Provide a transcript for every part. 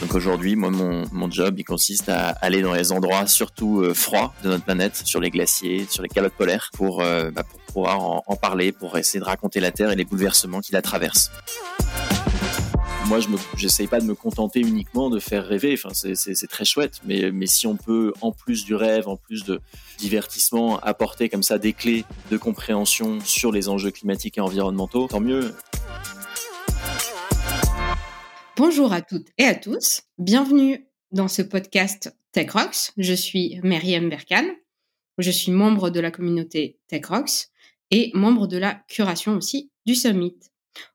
Donc aujourd'hui, moi, mon, mon, job, il consiste à aller dans les endroits surtout euh, froids de notre planète, sur les glaciers, sur les calottes polaires, pour, euh, bah, pour pouvoir en, parler, pour essayer de raconter la Terre et les bouleversements qui la traversent. Moi, je n'essaye pas de me contenter uniquement de faire rêver. Enfin, c'est très chouette, mais, mais si on peut, en plus du rêve, en plus de divertissement, apporter comme ça des clés de compréhension sur les enjeux climatiques et environnementaux, tant mieux. Bonjour à toutes et à tous. Bienvenue dans ce podcast Tech Rocks. Je suis Myriam Berkan. Je suis membre de la communauté Tech Rocks et membre de la curation aussi du Summit.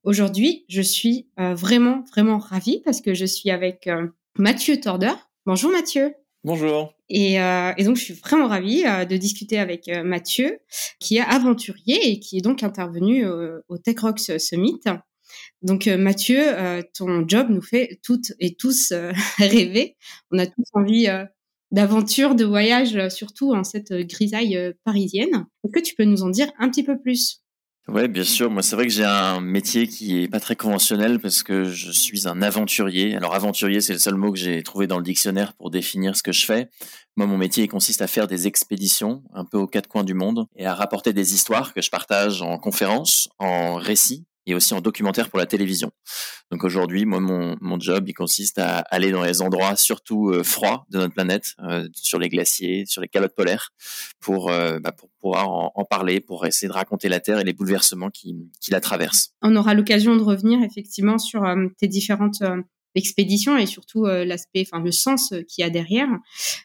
Aujourd'hui, je suis euh, vraiment, vraiment ravie parce que je suis avec euh, Mathieu Torder. Bonjour Mathieu. Bonjour. Et, euh, et, donc, je suis vraiment ravie de discuter avec Mathieu, qui est aventurier et qui est donc intervenu au Tech Rocks Summit. Donc euh, Mathieu, euh, ton job nous fait toutes et tous euh, rêver. On a tous envie d'aventure, de voyage, surtout en cette grisaille parisienne. Est-ce que tu peux nous en dire un petit peu plus? Ouais, bien sûr. Moi, c'est vrai que j'ai un métier qui est pas très conventionnel parce que je suis un aventurier. Alors, aventurier, c'est le seul mot que j'ai trouvé dans le dictionnaire pour définir ce que je fais. Moi, mon métier consiste à faire des expéditions un peu aux quatre coins du monde et à rapporter des histoires que je partage en conférences, en récits et aussi en documentaire pour la télévision. Donc aujourd'hui, moi, mon, job, il consiste à aller dans les endroits surtout euh, froids de notre planète, euh, sur les glaciers, sur les calottes polaires, pour, euh, bah, pour pouvoir en, en, parler, pour essayer de raconter la Terre et les bouleversements qui, qui la traversent. On aura l'occasion de revenir effectivement sur tes différentes expéditions et surtout l'aspect, enfin le sens qu'il y a derrière.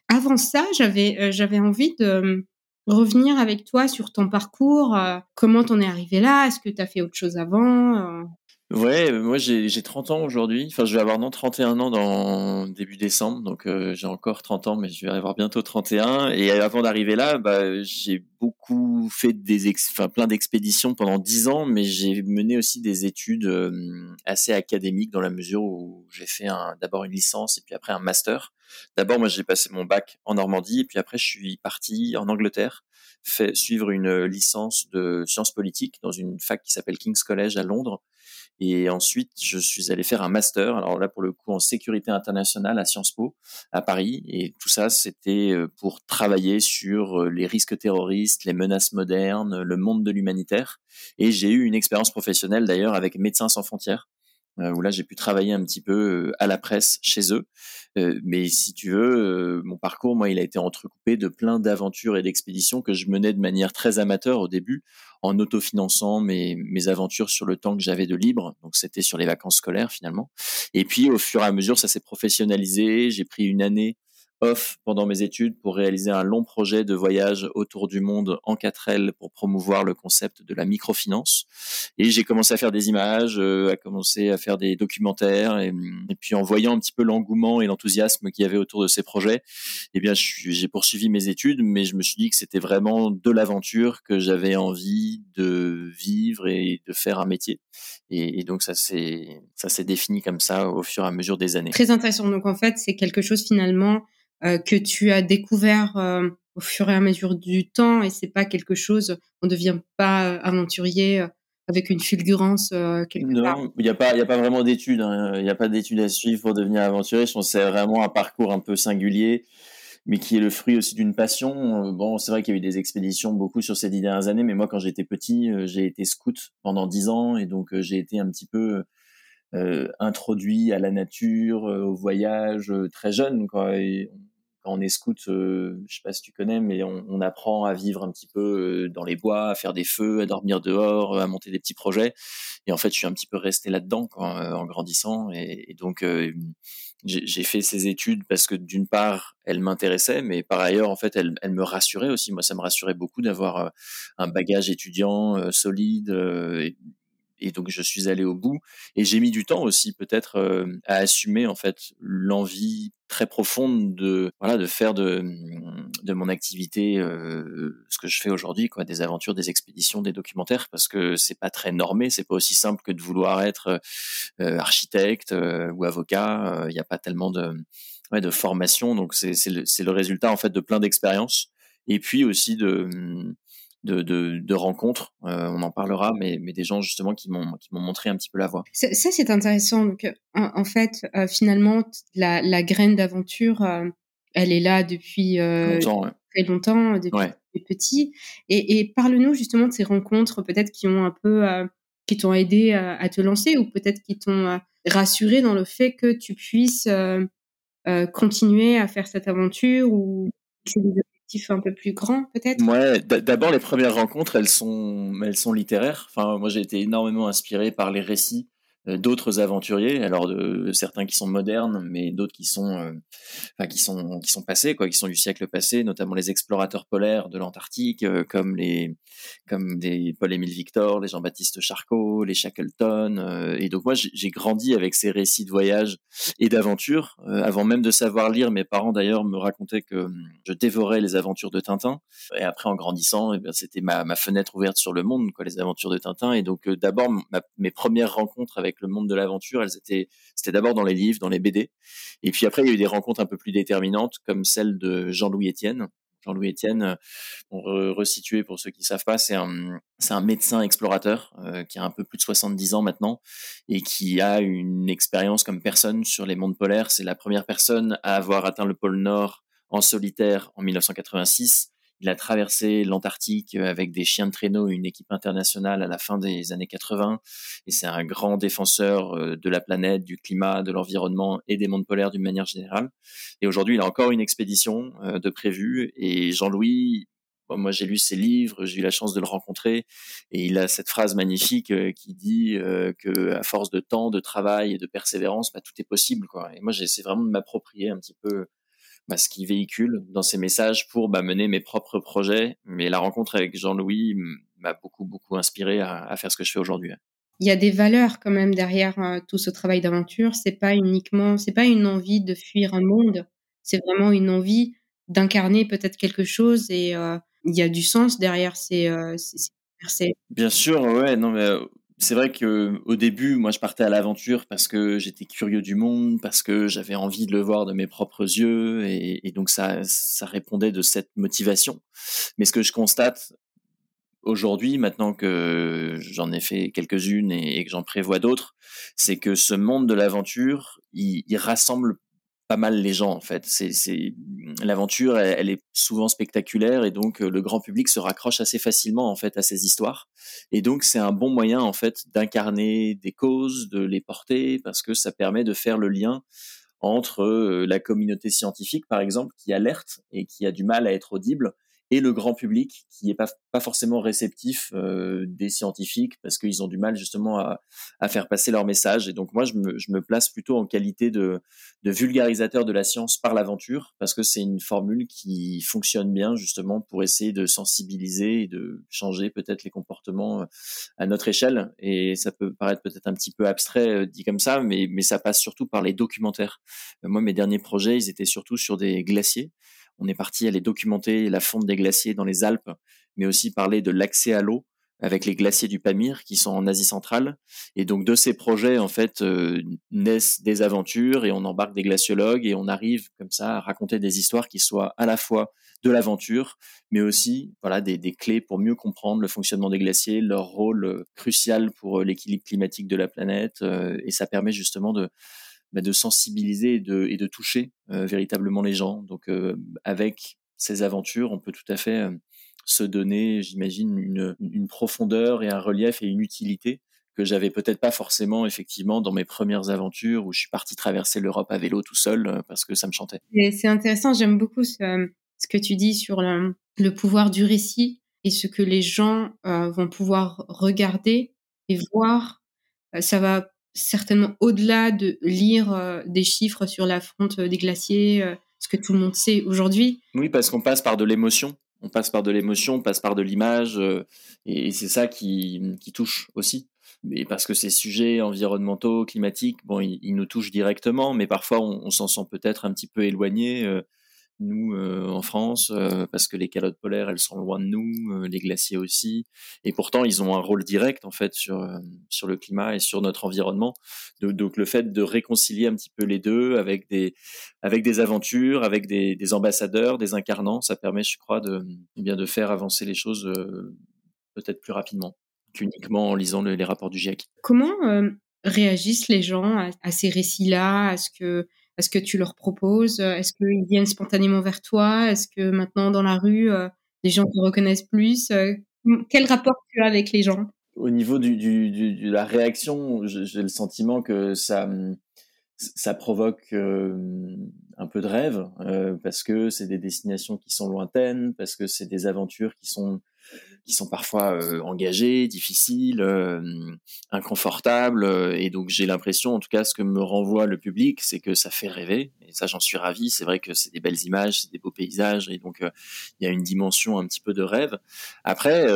Avant ça, j'avais j'avais envie de revenir avec toi sur ton parcours, euh, comment t'en es arrivé là, est-ce que tu as fait autre chose avant euh? Ouais, moi j'ai 30 ans aujourd'hui, enfin je vais avoir non 31 ans dans début décembre, donc euh, j'ai encore 30 ans, mais je vais avoir bientôt 31. Et avant d'arriver là, bah, j'ai beaucoup fait des enfin, plein d'expéditions pendant 10 ans, mais j'ai mené aussi des études assez académiques dans la mesure où j'ai fait d'abord une licence et puis après un master. D'abord, moi, j'ai passé mon bac en Normandie, et puis après, je suis parti en Angleterre, fait, suivre une licence de sciences politiques dans une fac qui s'appelle King's College à Londres. Et ensuite, je suis allé faire un master, alors là, pour le coup, en sécurité internationale à Sciences Po, à Paris. Et tout ça, c'était euh, pour travailler sur euh, les risques terroristes, les menaces modernes, le monde de l'humanitaire. Et j'ai eu une expérience professionnelle, d'ailleurs, avec Médecins sans frontières, euh, où là j'ai pu travailler un petit peu euh, à la presse chez eux. Euh, mais si tu veux, mon parcours, moi, il a été entrecoupé de plein d'aventures et d'expéditions que je menais de manière très amateur au début, en autofinançant mes, mes aventures sur le temps que j'avais de libre. Donc c'était sur les vacances scolaires finalement. Et puis au fur et à mesure, ça s'est professionnalisé. J'ai pris une année off pendant mes études pour réaliser un long projet de voyage autour du monde en 4L pour promouvoir le concept de la microfinance. Et j'ai commencé à faire des images, euh, à commencer à faire des documentaires. Et, puis en voyant un petit peu l'engouement et l'enthousiasme qu'il y avait autour de ces projets, eh bien j'ai poursuivi mes études, mais je me suis dit que c'était vraiment de l'aventure que j'avais envie de vivre et de faire un métier. Et, et donc ça s'est ça s'est défini comme ça au fur et à mesure des années. Très intéressant. Donc en fait, c'est quelque chose finalement que tu as découvert euh, au fur et à mesure du temps et c'est pas quelque chose, on ne devient pas euh, aventurier avec une fulgurance quelque non, il n'y a pas, il y a pas vraiment d'études. Hein. Il n'y a pas d'études à suivre pour devenir aventurier. Je pense c'est vraiment un parcours un peu singulier, mais qui est le fruit aussi d'une passion. Bon, c'est vrai qu'il y a eu des expéditions beaucoup sur ces dix dernières années, mais moi, quand j'étais petit, j'ai été scout pendant dix ans et donc j'ai été un petit peu euh, introduit à la nature, au voyage très jeune. Quand on est scout, euh, je sais pas si tu connais, mais on, apprend à vivre un petit peu euh, dans les bois, à faire des feux, à dormir dehors, à monter des petits projets. Et en fait, je suis un petit peu resté là-dedans euh, en grandissant. Et, donc, euh, j'ai fait ces études parce que d'une part, elles m'intéressaient, mais par ailleurs, en fait, elles, me rassuraient aussi. Moi, ça me rassurait beaucoup d'avoir un bagage étudiant solide. Et donc je suis allé au bout et j'ai mis du temps aussi peut-être euh, à assumer en fait l'envie très profonde de voilà de faire de de mon activité euh, ce que je fais aujourd'hui quoi des aventures des expéditions des documentaires parce que c'est pas très normé c'est pas aussi simple que de vouloir être euh, architecte ou avocat il n'y a pas tellement de ouais, de formation donc c'est c'est le, le résultat en fait de plein d'expériences et puis aussi de de, de, rencontres. on en parlera, mais, mais des gens justement qui m'ont qui m'ont montré un petit peu la voie. Ça, c'est intéressant. Donc, en, fait, finalement, la, la graine d'aventure, elle est là depuis longtemps, très longtemps, depuis petit. Et, et parle-nous justement de ces rencontres, peut-être qui ont un peu qui t'ont aidé à, te lancer ou peut-être qui t'ont euh, rassuré dans le fait que tu puisses euh, euh, continuer à faire cette aventure ou un peu plus grands peut-être? Ouais, d'abord les premières rencontres, elles sont, elles sont littéraires. Enfin, moi j'ai été énormément inspiré par les récits d'autres aventuriers, alors certains qui sont modernes, mais d'autres qui sont, euh, enfin, qui sont qui sont passés, quoi, qui sont du siècle passé, notamment les explorateurs polaires de l'Antarctique, euh, comme les comme des Paul-Émile Victor, les Jean-Baptiste Charcot, les Shackleton, et donc moi j'ai grandi avec ces récits de voyage et d'aventure. avant même de savoir lire, mes parents d'ailleurs me racontaient que hum, je dévorais les aventures de Tintin, et après en grandissant, eh c'était ma, ma fenêtre ouverte sur le monde, quoi, les aventures de Tintin, et donc d'abord mes premières rencontres avec le monde de l'aventure, elles étaient, c'était d'abord dans les livres, dans les BD. Et puis après, il y a eu des rencontres un peu plus déterminantes, comme celle de Jean-Louis Etienne. Jean-Louis Etienne, pour resituer pour ceux qui savent pas, c'est un, c'est un médecin explorateur euh, qui a un peu plus de 70 ans maintenant et qui a une expérience comme personne sur les mondes polaires. C'est la première personne à avoir atteint le pôle Nord en solitaire en 1986 il a traversé l'Antarctique avec des chiens de traîneau, une équipe internationale à la fin des années 80. Et c'est un grand défenseur euh, de la planète, du climat, de l'environnement et des mondes polaires d'une manière générale. Et aujourd'hui, il a encore une expédition euh, de prévue. Et Jean-Louis, moi j'ai lu ses livres, j'ai eu la chance de le rencontrer, et il a cette phrase magnifique euh, qui dit que à force de temps, de travail et de persévérance, bah, tout est possible. Quoi. Et moi j'essaie vraiment de m'approprier un petit peu bah, ce qu'il véhicule dans ses messages pour bah, mener mes propres projets. Mais la rencontre avec Jean-Louis m'a beaucoup, beaucoup inspiré à, à, faire ce que je fais aujourd'hui. Il y a des valeurs quand même derrière euh, tout ce travail d'aventure. C'est pas uniquement, c'est pas une envie de fuir un monde. C'est vraiment une envie d'incarner peut-être quelque chose et euh, il y a du sens derrière ces, euh, ces, Bien sûr, ouais, non mais c'est vrai que au début, moi, je partais à l'aventure parce que j'étais curieux du monde, parce que j'avais envie de le voir de mes propres yeux, et, donc ça, ça répondait de cette motivation. Mais ce que je constate aujourd'hui, maintenant que j'en ai fait quelques-unes et, que j'en prévois d'autres, c'est que ce monde de l'aventure, il rassemble pas mal les gens en fait. C'est l'aventure, elle, est souvent spectaculaire et donc euh, le grand public se raccroche assez facilement en fait à ces histoires. Et donc c'est un bon moyen en fait d'incarner des causes, de les porter parce que ça permet de faire le lien entre euh, la communauté scientifique par exemple qui alerte et qui a du mal à être audible et le grand public qui est pas, pas forcément réceptif euh, des scientifiques parce qu'ils ont du mal justement à, à, faire passer leur message. Et donc moi, je me, je me place plutôt en qualité de, de vulgarisateur de la science par l'aventure parce que c'est une formule qui fonctionne bien justement pour essayer de sensibiliser et de changer peut-être les comportements euh, à notre échelle. Et ça peut paraître peut-être un petit peu abstrait euh, dit comme ça, mais, mais ça passe surtout par les documentaires. Moi, mes derniers projets, ils étaient surtout sur des glaciers on est parti aller documenter la fonte des glaciers dans les Alpes, mais aussi parler de l'accès à l'eau avec les glaciers du Pamir qui sont en Asie centrale. Et donc de ces projets, en fait, euh, naissent des aventures et on embarque des glaciologues et on arrive comme ça à raconter des histoires qui soient à la fois de l'aventure, mais aussi voilà des, clés pour mieux comprendre le fonctionnement des glaciers, leur rôle euh, crucial pour euh, l'équilibre climatique de la planète. et ça permet justement de bah, de sensibiliser et de, et de toucher euh, véritablement les gens. Donc euh, avec ces aventures, on peut tout à fait euh, se donner, j'imagine, une, une, profondeur et un relief et une utilité que j'avais peut-être pas forcément effectivement dans mes premières aventures où je suis parti traverser l'Europe à vélo tout seul parce que ça me chantait. C'est intéressant, j'aime beaucoup ce, que tu dis sur le, le, pouvoir du récit et ce que les gens vont pouvoir regarder et voir. ça va certainement au-delà de lire euh, des chiffres sur la fonte des glaciers, euh, ce que tout le monde sait aujourd'hui. Oui, parce qu'on passe par de l'émotion. On passe par de l'émotion, on passe par de l'image, euh, et c'est ça qui, qui, touche aussi. Mais parce que ces sujets environnementaux, climatiques, bon, ils, nous touchent directement, mais parfois on, s'en sent peut-être un petit peu éloigné nous euh, en France euh, parce que les calottes polaires elles sont loin de nous, euh, les glaciers aussi, et pourtant ils ont un rôle direct en fait sur sur le climat et sur notre environnement. Donc, le fait de réconcilier un petit peu les deux avec des avec des aventures, avec des, des ambassadeurs, des incarnants, ça permet, je crois, de eh bien de faire avancer les choses peut-être plus rapidement qu'uniquement en lisant les rapports du GIEC. Comment réagissent les gens à, ces récits-là? À ce que est-ce que tu leur proposes Est-ce qu'ils viennent spontanément vers toi? Est-ce que maintenant dans la rue, euh, les gens te reconnaissent plus euh, Quel rapport tu as avec les gens? Au niveau de la réaction, j'ai le sentiment que ça, ça provoque euh, un peu de rêve parce que c'est des destinations qui sont lointaines, parce que c'est des aventures qui sont qui sont parfois euh, engagés, difficiles, euh, inconfortables. Euh, et donc j'ai l'impression, en tout cas, ce que me renvoie le public, c'est que ça fait rêver. Et ça, j'en suis ravi. C'est vrai que c'est des belles images, c'est des beaux paysages, et donc il y a une dimension un petit peu de rêve. Après,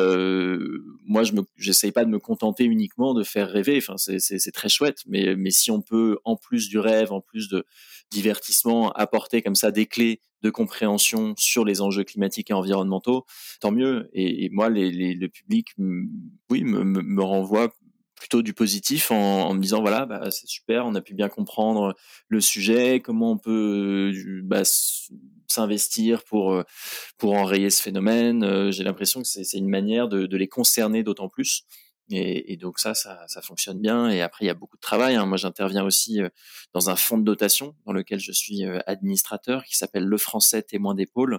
moi, je me, j'essaye pas de me contenter uniquement de faire rêver. Enfin, c'est très chouette, mais mais si on peut, en plus du rêve, en plus de divertissement, apporter comme ça des clés de compréhension sur les enjeux climatiques et environnementaux, tant mieux. Et, moi, le public, oui, me, renvoie plutôt du positif en, me disant voilà, bah, c'est super, on a pu bien comprendre le sujet, comment on peut bah, s'investir pour pour enrayer ce phénomène. Euh, j'ai l'impression que c'est une manière de les concerner d'autant plus. Et, donc ça, ça, ça, fonctionne bien. Et après, il y a beaucoup de travail. Hein. Moi, j'interviens aussi euh, dans un fonds de dotation dans lequel je suis euh, administrateur, qui s'appelle Le Français Témoin d'épaule.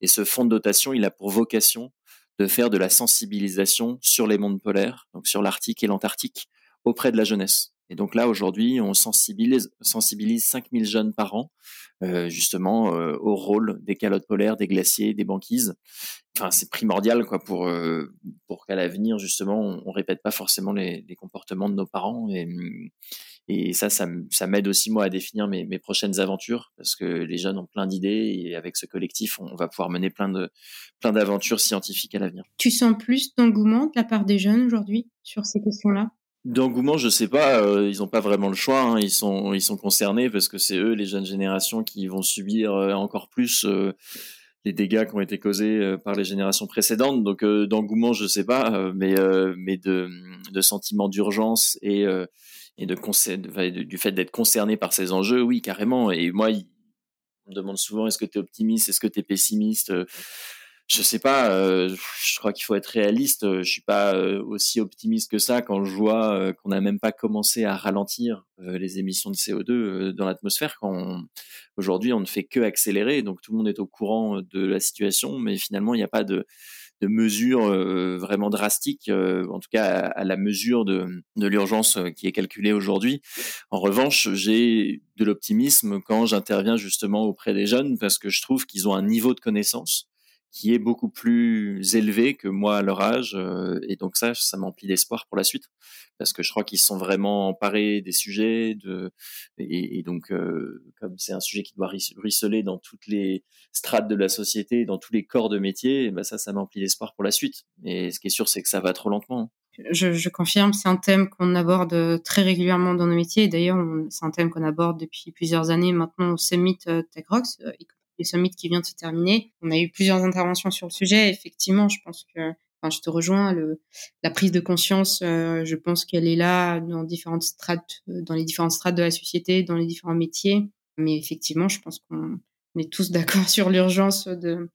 Et ce fonds de dotation, il a pour vocation de faire de la sensibilisation sur les mondes polaires, donc sur l'Arctique et l'Antarctique, auprès de la jeunesse. Et donc là, aujourd'hui, on sensibilise, sensibilise 5000 jeunes par an, euh, justement, euh, au rôle des calottes polaires, des glaciers, des banquises. Enfin, c'est primordial, quoi, pour, euh, pour qu'à l'avenir, justement, on, répète pas forcément les, les, comportements de nos parents. Et, et ça, ça, ça m'aide aussi, moi, à définir mes, mes, prochaines aventures, parce que les jeunes ont plein d'idées, et avec ce collectif, on va pouvoir mener plein de plein d'aventures scientifiques à l'avenir. Tu sens plus d'engouement de la part des jeunes aujourd'hui sur ces questions-là? D'engouement, je sais pas. Euh, ils n'ont pas vraiment le choix. Hein. Ils sont, ils sont concernés parce que c'est eux, les jeunes générations, qui vont subir euh, encore plus euh, les dégâts qui ont été causés par les générations précédentes. Donc, d'engouement, je sais pas, mais mais de, de sentiment d'urgence et et de, du fait d'être concerné par ces enjeux, oui, carrément. Et moi, on me demande souvent est-ce que tu es optimiste, est-ce que tu es pessimiste je sais pas. Euh, je crois qu'il faut être réaliste. Je suis pas euh, aussi optimiste que ça quand je vois euh, qu'on n'a même pas commencé à ralentir les émissions de CO2 dans l'atmosphère. Quand aujourd'hui on ne fait que accélérer, donc tout le monde est au courant de la situation, mais finalement il n'y a pas de, de mesures vraiment drastiques, en tout cas à, la mesure de, de l'urgence qui est calculée aujourd'hui. En revanche, j'ai de l'optimisme quand j'interviens justement auprès des jeunes parce que je trouve qu'ils ont un niveau de connaissance qui est beaucoup plus élevé que moi à leur âge. Euh, et donc ça, ça m'emplit d'espoir pour la suite, parce que je crois qu'ils sont vraiment emparés des sujets. De, et, donc, euh, comme c'est un sujet qui doit ruisseler dans toutes les strates de la société, dans tous les corps de métier, ben ça, ça m'emplit d'espoir pour la suite. Mais ce qui est sûr, c'est que ça va trop lentement. Je, je confirme, c'est un thème qu'on aborde très régulièrement dans nos métiers. D'ailleurs, c'est un thème qu'on aborde depuis plusieurs années maintenant au Summit euh, Tech Rocks, le summit qui vient de se terminer. On a eu plusieurs interventions sur le sujet. Effectivement, je pense que, enfin, je te rejoins. Le, la prise de conscience, euh, je pense qu'elle est là dans différentes strates, euh, dans les différentes strates de la société, dans les différents métiers. Mais effectivement, je pense qu'on est tous d'accord sur l'urgence de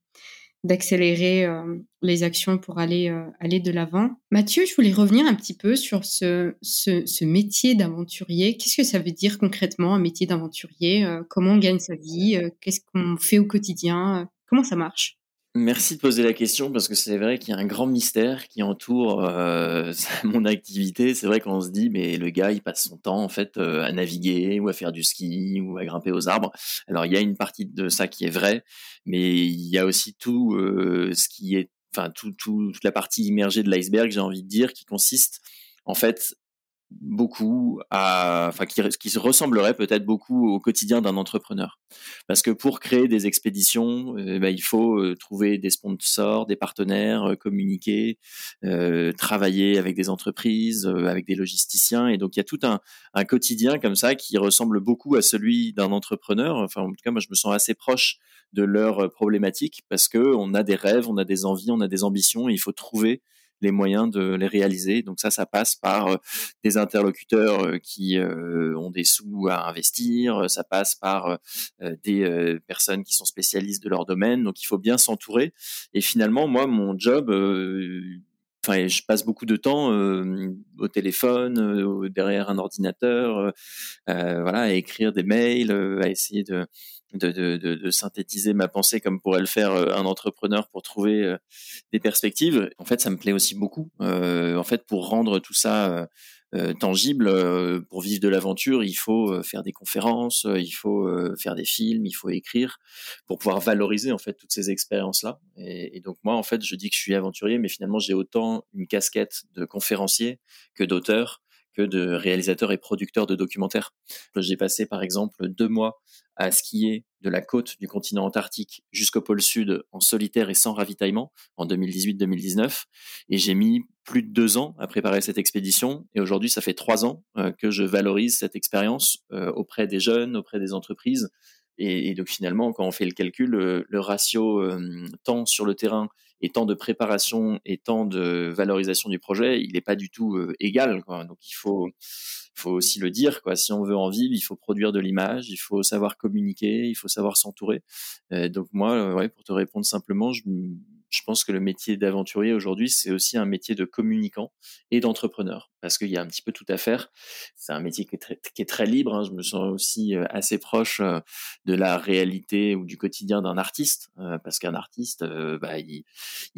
d'accélérer euh, les actions pour aller euh, aller de l'avant. Mathieu, je voulais revenir un petit peu sur ce, ce, métier d'aventurier. Qu'est-ce que ça veut dire concrètement un métier d'aventurier? Euh, Comment on gagne sa vie? Qu'est-ce qu'on fait au quotidien? Comment ça marche? Merci de poser la question parce que c'est vrai qu'il y a un grand mystère qui entoure euh, mon activité. C'est vrai qu'on se dit mais le gars il passe son temps en fait euh, à naviguer ou à faire du ski ou à grimper aux arbres. Alors il y a une partie de ça qui est vrai, mais il y a aussi tout euh, ce qui est, enfin tout, tout, toute la partie immergée de l'iceberg, j'ai envie de dire, qui consiste en fait beaucoup à, enfin, qui, qui ressemblerait peut-être beaucoup au quotidien d'un entrepreneur. Parce que pour créer des expéditions, eh ben, il faut euh, trouver des sponsors, des partenaires, euh, communiquer, euh, travailler avec des entreprises, avec des logisticiens. Et donc, il y a tout un, un quotidien comme ça qui ressemble beaucoup à celui d'un entrepreneur. Enfin, en tout cas, moi, je me sens assez proche de leurs problématiques parce que on a des rêves, on a des envies, on a des ambitions et il faut trouver les moyens de les réaliser. Donc ça, ça passe par euh, des interlocuteurs euh, qui euh, ont des sous à investir, ça passe par des personnes qui sont spécialistes de leur domaine. Donc il faut bien s'entourer. Et finalement, moi, mon job, enfin, je passe beaucoup de temps au téléphone, derrière un ordinateur, voilà, à écrire des mails, à essayer de de, synthétiser ma pensée comme pourrait le faire euh, un entrepreneur pour trouver euh, des perspectives. En fait, ça me plaît aussi beaucoup. Euh, en fait, pour rendre tout ça tangible, pour vivre de l'aventure, il faut faire des conférences, il faut faire des films, il faut écrire pour pouvoir valoriser en fait toutes ces expériences-là. Et, et, donc moi, en fait, je dis que je suis aventurier, mais finalement, j'ai autant une casquette de conférencier que d'auteur de réalisateur et producteur de documentaires. J'ai passé par exemple deux mois à skier de la côte du continent antarctique jusqu'au pôle sud en solitaire et sans ravitaillement en 2018-2019. Et j'ai mis plus de deux ans à préparer cette expédition. Et aujourd'hui, ça fait trois ans euh, que je valorise cette expérience euh, auprès des jeunes, auprès des entreprises. Et, donc finalement, quand on fait le calcul, le, ratio euh, temps sur le terrain et temps de préparation et temps de valorisation du projet, il n'est pas du tout égal. Quoi. Donc il faut faut aussi le dire, quoi. Si on veut en vivre, il faut produire de l'image, il faut savoir communiquer, il faut savoir s'entourer. Euh, donc moi, euh, ouais, pour te répondre simplement, je, je pense que le métier d'aventurier aujourd'hui, c'est aussi un métier de communicant et d'entrepreneur, parce qu'il y a un petit peu tout à faire. C'est un métier qui est très, libre. Hein. Je me sens aussi euh, assez proche euh, de la réalité ou du quotidien d'un artiste, euh, parce qu'un artiste, bah, il,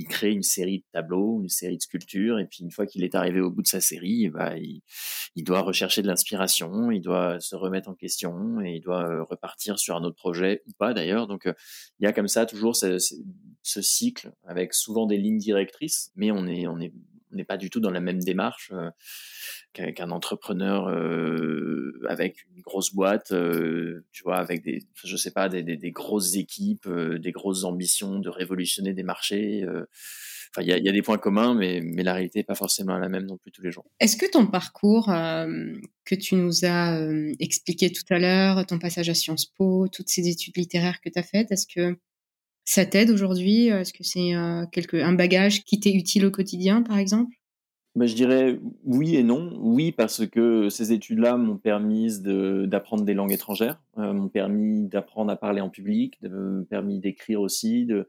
crée une série de tableaux, une série de sculptures, et puis une fois qu'il est arrivé au bout de sa série, bah, il, doit rechercher de l'inspiration, il doit se remettre en question, et il doit repartir sur un autre projet ou pas d'ailleurs. Donc il y a comme ça toujours ce, cycle avec souvent des lignes directrices, mais on est, on pas du tout dans la même démarche euh, qu'un entrepreneur euh, avec une grosse boîte, euh, tu vois, avec des, je sais pas, des, des, grosses équipes, des grosses ambitions de révolutionner des marchés. Enfin, il y a, y a, des points communs, mais, mais la réalité n'est pas forcément la même non plus tous les jours. Est-ce que ton parcours que tu nous as expliqué tout à l'heure, ton passage à Sciences Po, toutes ces études littéraires que tu as faites, est-ce que ça t'aide aujourd'hui? Est-ce que c'est euh, quelque, un bagage qui t'est utile au quotidien, par exemple? Ben, je dirais oui et non. Oui, parce que ces études-là m'ont permis d'apprendre des langues étrangères, euh, m'ont permis d'apprendre à parler en public, m'ont permis d'écrire aussi, de,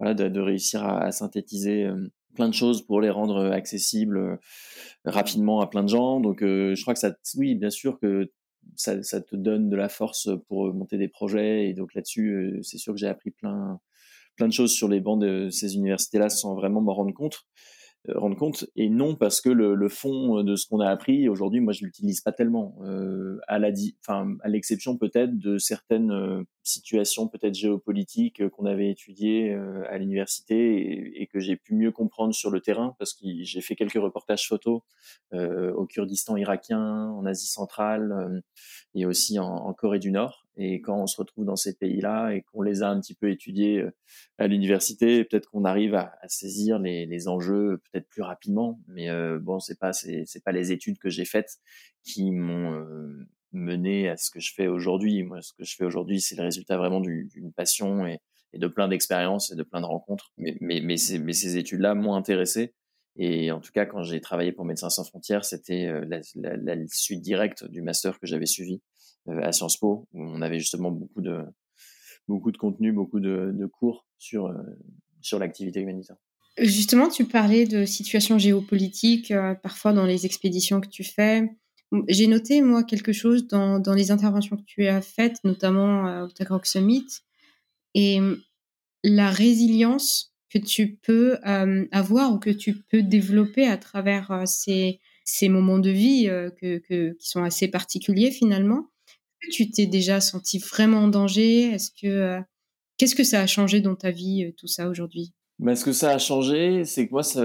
réussir à, synthétiser euh, plein de choses pour les rendre accessibles rapidement à plein de gens. Donc, je crois que ça, oui, bien sûr que ça, te donne de la force pour monter des projets. Et donc là-dessus, c'est sûr que j'ai appris plein, plein de choses sur les bancs de ces universités-là sans vraiment m'en rendre compte. Euh, rendre compte et non parce que le, fond de ce qu'on a appris aujourd'hui moi je l'utilise pas tellement. Euh, à la enfin à l'exception peut-être de certaines euh, situations peut-être géopolitiques euh, qu'on avait étudiées à l'université et, que j'ai pu mieux comprendre sur le terrain parce que j'ai fait quelques reportages photos au Kurdistan irakien en Asie centrale et aussi en, Corée du Nord. Et quand on se retrouve dans ces pays-là et qu'on les a un petit peu étudiés euh, à l'université, peut-être qu'on arrive à, à saisir les, les, enjeux peut-être plus rapidement. Mais euh, bon, c'est pas c'est, pas les études que j'ai faites qui m'ont euh, mené à ce que je fais aujourd'hui. Moi, ce que je fais aujourd'hui, c'est le résultat vraiment d'une passion et, de plein d'expériences et de plein de rencontres. Mais, mais, mais, ces, études-là m'ont intéressé. Et en tout cas, quand j'ai travaillé pour Médecins sans frontières, c'était euh, la, suite directe du master que j'avais suivi à Sciences Po, où on avait justement beaucoup de, beaucoup de contenu, beaucoup de, de cours sur, sur l'activité humanitaire. Justement, tu parlais de situations géopolitiques, euh, parfois dans les expéditions que tu fais. J'ai noté, moi, quelque chose dans, dans, les interventions que tu as faites, notamment au Tech Rock Summit, et la résilience que tu peux avoir ou que tu peux développer à travers ces, ces moments de vie que, que, qui sont assez particuliers finalement tu t'es déjà senti vraiment en danger? Est-ce que euh, qu'est-ce que ça a changé dans ta vie euh, tout ça aujourd'hui? Ben, Ce que ça a changé, c'est que moi, ça,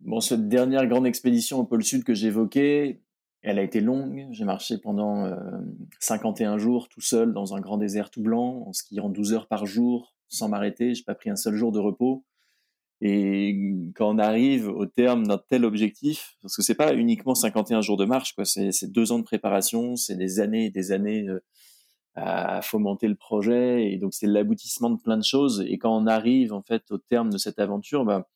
bon, cette dernière grande expédition au pôle Sud que j'évoquais, elle a été longue. J'ai marché pendant 51 jours tout seul dans un grand désert tout blanc, en skiant 12 heures par jour sans m'arrêter. J'ai pas pris un seul jour de repos. Et quand on arrive au terme d'un tel objectif, parce que c'est pas uniquement 51 jours de marche, quoi, c'est deux ans de préparation, c'est des années et des années euh, à fomenter le projet, et donc c'est l'aboutissement de plein de choses. Et quand on arrive en fait au terme de cette aventure, bah,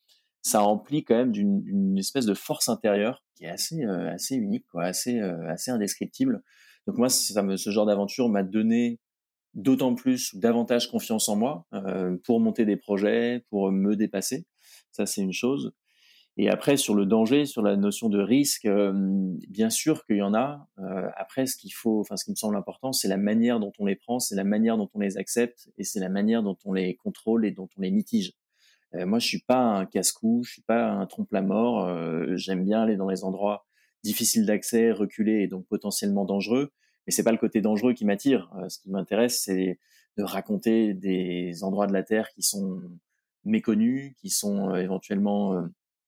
ça remplit quand même d'une espèce de force intérieure qui est assez euh, assez unique, quoi, assez euh, assez indescriptible. Donc moi, ça me, ce genre d'aventure m'a donné d'autant plus davantage confiance en moi euh, pour monter des projets, pour me dépasser. Ça, c'est une chose. Et après, sur le danger, sur la notion de risque, euh, bien sûr qu'il y en a. Euh, après, ce qu'il faut, enfin, ce qui me semble important, c'est la manière dont on les prend, c'est la manière dont on les accepte, et c'est la manière dont on les contrôle et dont on les mitige. moi, je suis pas un casse-cou, je suis pas un trompe-la-mort. J'aime bien aller dans les endroits difficiles d'accès, reculés et donc potentiellement dangereux mais c'est pas le côté dangereux qui m'attire. Euh, ce qui m'intéresse, c'est de raconter des endroits de la Terre qui sont méconnus, qui sont euh, éventuellement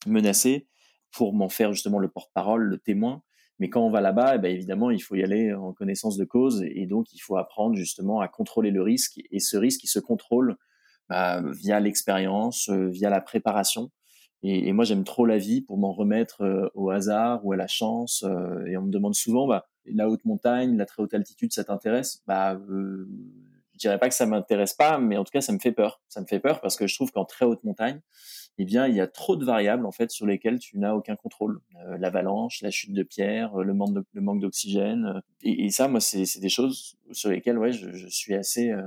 euh, menacés, pour m'en faire justement le porte-parole, le témoin. Mais quand on va là-bas, eh ben évidemment, il faut y aller en connaissance de cause, et donc il faut apprendre justement à contrôler le risque. Et ce risque, il se contrôle bah, via l'expérience, via la préparation. Et, moi, j'aime trop la vie pour m'en remettre au hasard ou à la chance. et on me demande souvent, bah, la haute montagne, la très haute altitude, ça t'intéresse? Bah, euh, je dirais pas que ça m'intéresse pas, mais en tout cas, ça me fait peur. Ça me fait peur parce que je trouve qu'en très haute montagne, eh bien, il y a trop de variables en fait sur lesquelles tu n'as aucun contrôle. Euh, l'avalanche, la chute de pierre, le manque, le manque d'oxygène. Euh, et, ça, moi, c'est des choses sur lesquelles, ouais, je, je suis assez euh,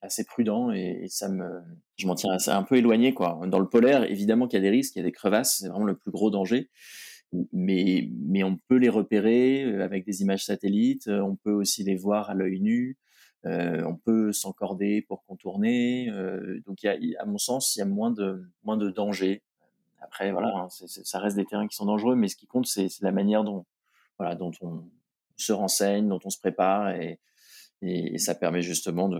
assez prudent et, ça me, je m'en tiens un peu éloigné quoi. Dans le polaire, évidemment qu'il y a des risques, il y a des crevasses, c'est vraiment le plus gros danger mais, mais on peut les repérer euh, avec des images satellites, euh, on peut aussi les voir à l'œil nu, euh, on peut s'encorder pour contourner. Euh, donc, y a, à mon sens, il y a moins de, moins de danger. Après, voilà, hein, ça reste des terrains qui sont dangereux, mais ce qui compte, c'est la manière dont, voilà, dont on se renseigne, dont on se prépare et, et, ça permet justement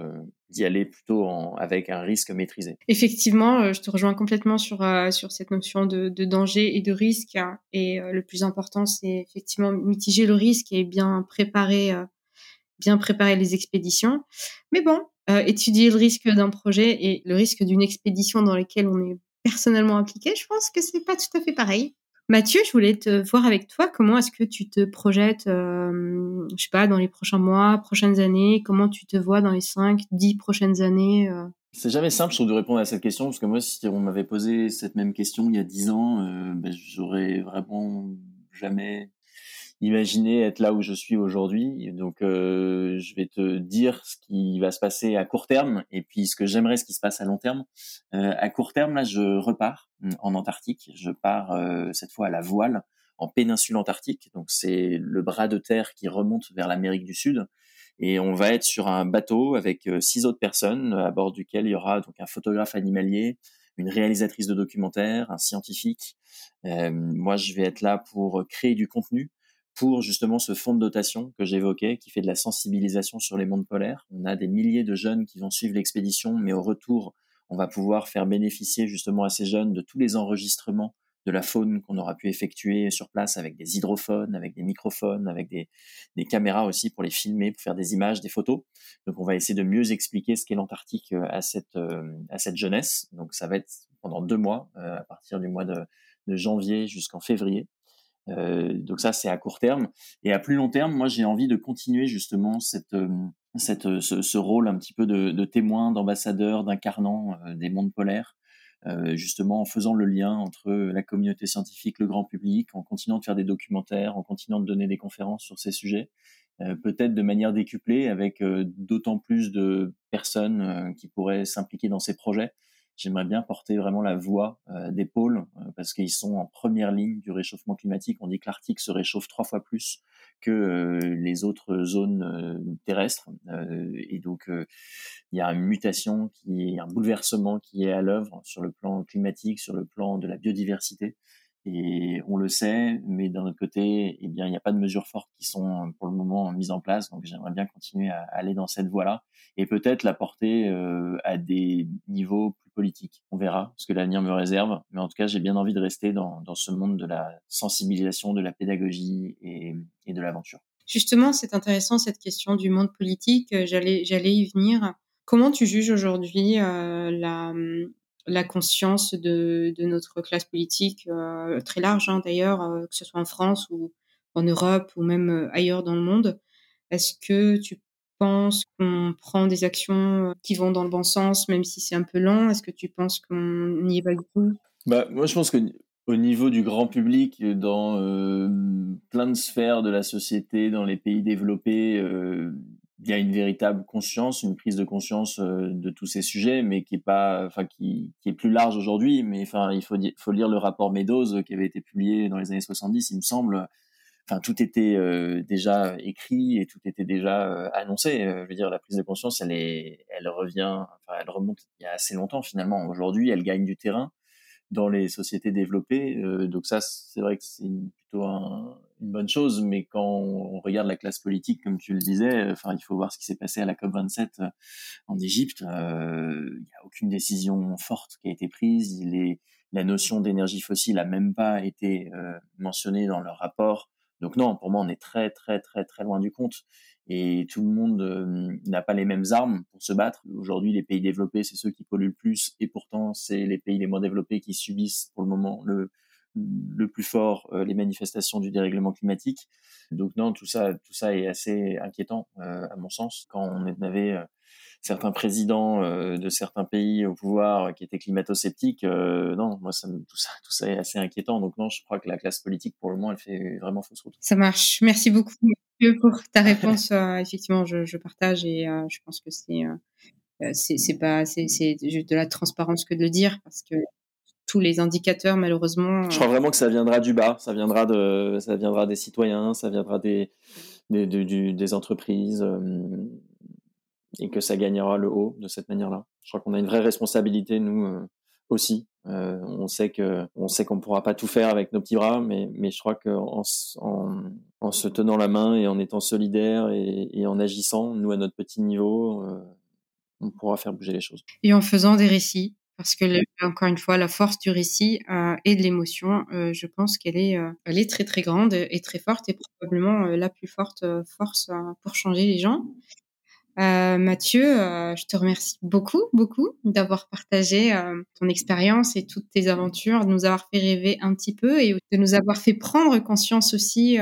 d'y aller plutôt en, avec un risque maîtrisé. Effectivement, je te rejoins complètement sur sur cette notion de, de, danger et de risque. Hein. et euh, le plus important, c'est effectivement mitiger le risque et bien préparer bien préparer les expéditions. Mais bon, étudier le risque d'un projet et le risque d'une expédition dans laquelle on est personnellement impliqué, je pense que c'est pas tout à fait pareil. Mathieu, je voulais te voir avec toi. Comment est-ce que tu te projettes, euh, je sais pas, dans les prochains mois, prochaines années? Comment tu te vois dans les 5, 10 prochaines années euh? C'est jamais simple, je de répondre à cette question, parce que moi, si on m'avait posé cette même question il y a 10 ans, euh, ben, j'aurais vraiment jamais imaginer être là où je suis aujourd'hui. Donc, euh, je vais te dire ce qui va se passer à court terme et puis ce que j'aimerais ce qui se passe à long terme. Euh, à court terme, là, je repars en Antarctique. Je pars euh, cette fois à la voile en péninsule antarctique. Donc, c'est le bras de terre qui remonte vers l'Amérique du Sud. Et on va être sur un bateau avec euh, six autres personnes à bord duquel il y aura donc un photographe animalier, une réalisatrice de documentaire, un scientifique. Euh, moi, je vais être là pour créer du contenu pour justement ce fonds de dotation que j'évoquais, qui fait de la sensibilisation sur les mondes polaires. On a des milliers de jeunes qui vont suivre l'expédition, mais au retour, on va pouvoir faire bénéficier justement à ces jeunes de tous les enregistrements de la faune qu'on aura pu effectuer sur place avec des hydrophones, avec des microphones, avec des, caméras aussi pour les filmer, pour faire des images, des photos. Donc on va essayer de mieux expliquer ce qu'est l'Antarctique euh, à cette, euh, à cette jeunesse. Donc ça va être pendant deux mois, euh, à partir du mois de janvier jusqu'en février. Euh, donc ça, c'est à court terme. Et à plus long terme, moi, j'ai envie de continuer justement cette, euh, euh, ce, rôle un petit peu de témoin, d'ambassadeur, d'incarnant des mondes polaires, justement en faisant le lien entre la communauté scientifique, le grand public, en continuant de faire des documentaires, en continuant de donner des conférences sur ces sujets, peut-être de manière décuplée avec d'autant plus de personnes qui pourraient s'impliquer dans ces projets j'aimerais bien porter vraiment la voix euh, des pôles euh, parce qu'ils sont en première ligne du réchauffement climatique. On dit que l'Arctique se réchauffe trois fois plus que euh, les autres zones terrestres et donc il y a une mutation qui est un bouleversement qui est à l'œuvre sur le plan climatique, sur le plan de la biodiversité Et on le sait, mais d'un autre côté, eh bien, il n'y a pas de mesures fortes qui sont pour le moment mises en place. Donc, j'aimerais bien continuer à aller dans cette voie-là et peut-être la porter euh, à des niveaux plus On verra ce que l'avenir me réserve. Mais en tout cas, j'ai bien envie de rester dans, ce monde de la sensibilisation, de la pédagogie et, de l'aventure. Justement, c'est intéressant cette question du monde politique. J'allais, y venir. Comment tu juges aujourd'hui euh, la, conscience de, notre classe politique euh, très large hein, d'ailleurs, euh, que ce soit en France ou en Europe ou même ailleurs dans le monde? Est-ce que tu penses qu'on prend des actions qui vont dans le bon sens, même si c'est un peu lent? Est-ce que tu penses qu'on y va beaucoup bah, Moi, je pense que au niveau du grand public, dans euh, plein de sphères de la société, dans les pays développés, euh, il y a une véritable conscience, une prise de conscience euh, de tous ces sujets, mais qui est pas, qui, est plus large aujourd'hui. Mais il faut, faut lire le rapport Meadows qui avait été publié dans les années 70, il me semble. Enfin, tout était euh, déjà écrit et tout était déjà euh, annoncé. je veux dire, la prise de conscience, elle est, elle revient, enfin, elle remonte il y a assez longtemps finalement. Aujourd'hui, elle gagne du terrain dans les sociétés développées. donc ça, c'est vrai que c'est plutôt un, une bonne chose, mais quand on regarde la classe politique, comme tu le disais, enfin, il faut voir ce qui s'est passé à la COP 27 euh, en Égypte. Euh, il n'y a aucune décision forte qui a été prise. Il est, la notion d'énergie fossile a même pas été euh, mentionnée dans leur rapport. Donc non, pour moi, on est très très très très loin du compte. Et tout le monde n'a pas les mêmes armes pour se battre. Aujourd'hui, les pays développés, c'est ceux qui polluent le plus, et pourtant, c'est les pays les moins développés qui subissent pour le moment le, le plus fort euh, les manifestations du dérèglement climatique. Donc non, tout ça, tout ça est assez inquiétant euh, à mon sens. Quand on avait euh, certains présidents de certains pays au pouvoir qui étaient climato-sceptiques, non, moi ça, tout ça, tout ça est assez inquiétant. Donc non, je crois que la classe politique pour le moment, elle fait vraiment fausse route. Ça marche. Merci beaucoup pour ta réponse. effectivement, je, je, partage et je pense que c'est c'est pas c'est juste de la transparence que de le dire parce que tous les indicateurs, malheureusement. Je crois vraiment que ça viendra du bas, ça viendra, de, ça viendra des citoyens, ça viendra des, des, des entreprises, euh, et que ça gagnera le haut de cette manière-là. Je crois qu'on a une vraie responsabilité, nous euh, aussi. Euh, on sait que on sait qu'on pourra pas tout faire avec nos petits bras, mais, mais je crois en, en, se tenant la main et en étant solidaire et, et en agissant, nous à notre petit niveau, on pourra faire bouger les choses. Et en faisant des récits, parce que encore une fois la force du récit euh, et de l'émotion euh, je pense qu'elle est euh, elle est très très grande et très forte et probablement la plus forte force pour changer les gens Mathieu je te remercie beaucoup beaucoup d'avoir partagé ton expérience et toutes tes aventures de nous avoir fait rêver un petit peu et de nous avoir fait prendre conscience aussi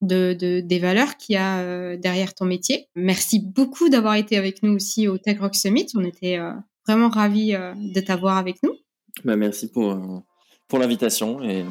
de, de, des valeurs qu'il y a derrière ton métier. Merci beaucoup d'avoir été avec nous aussi au Tech Rock Summit. On était vraiment ravi euh, de t'avoir avec nous. Bah, merci pour, euh, pour l'invitation et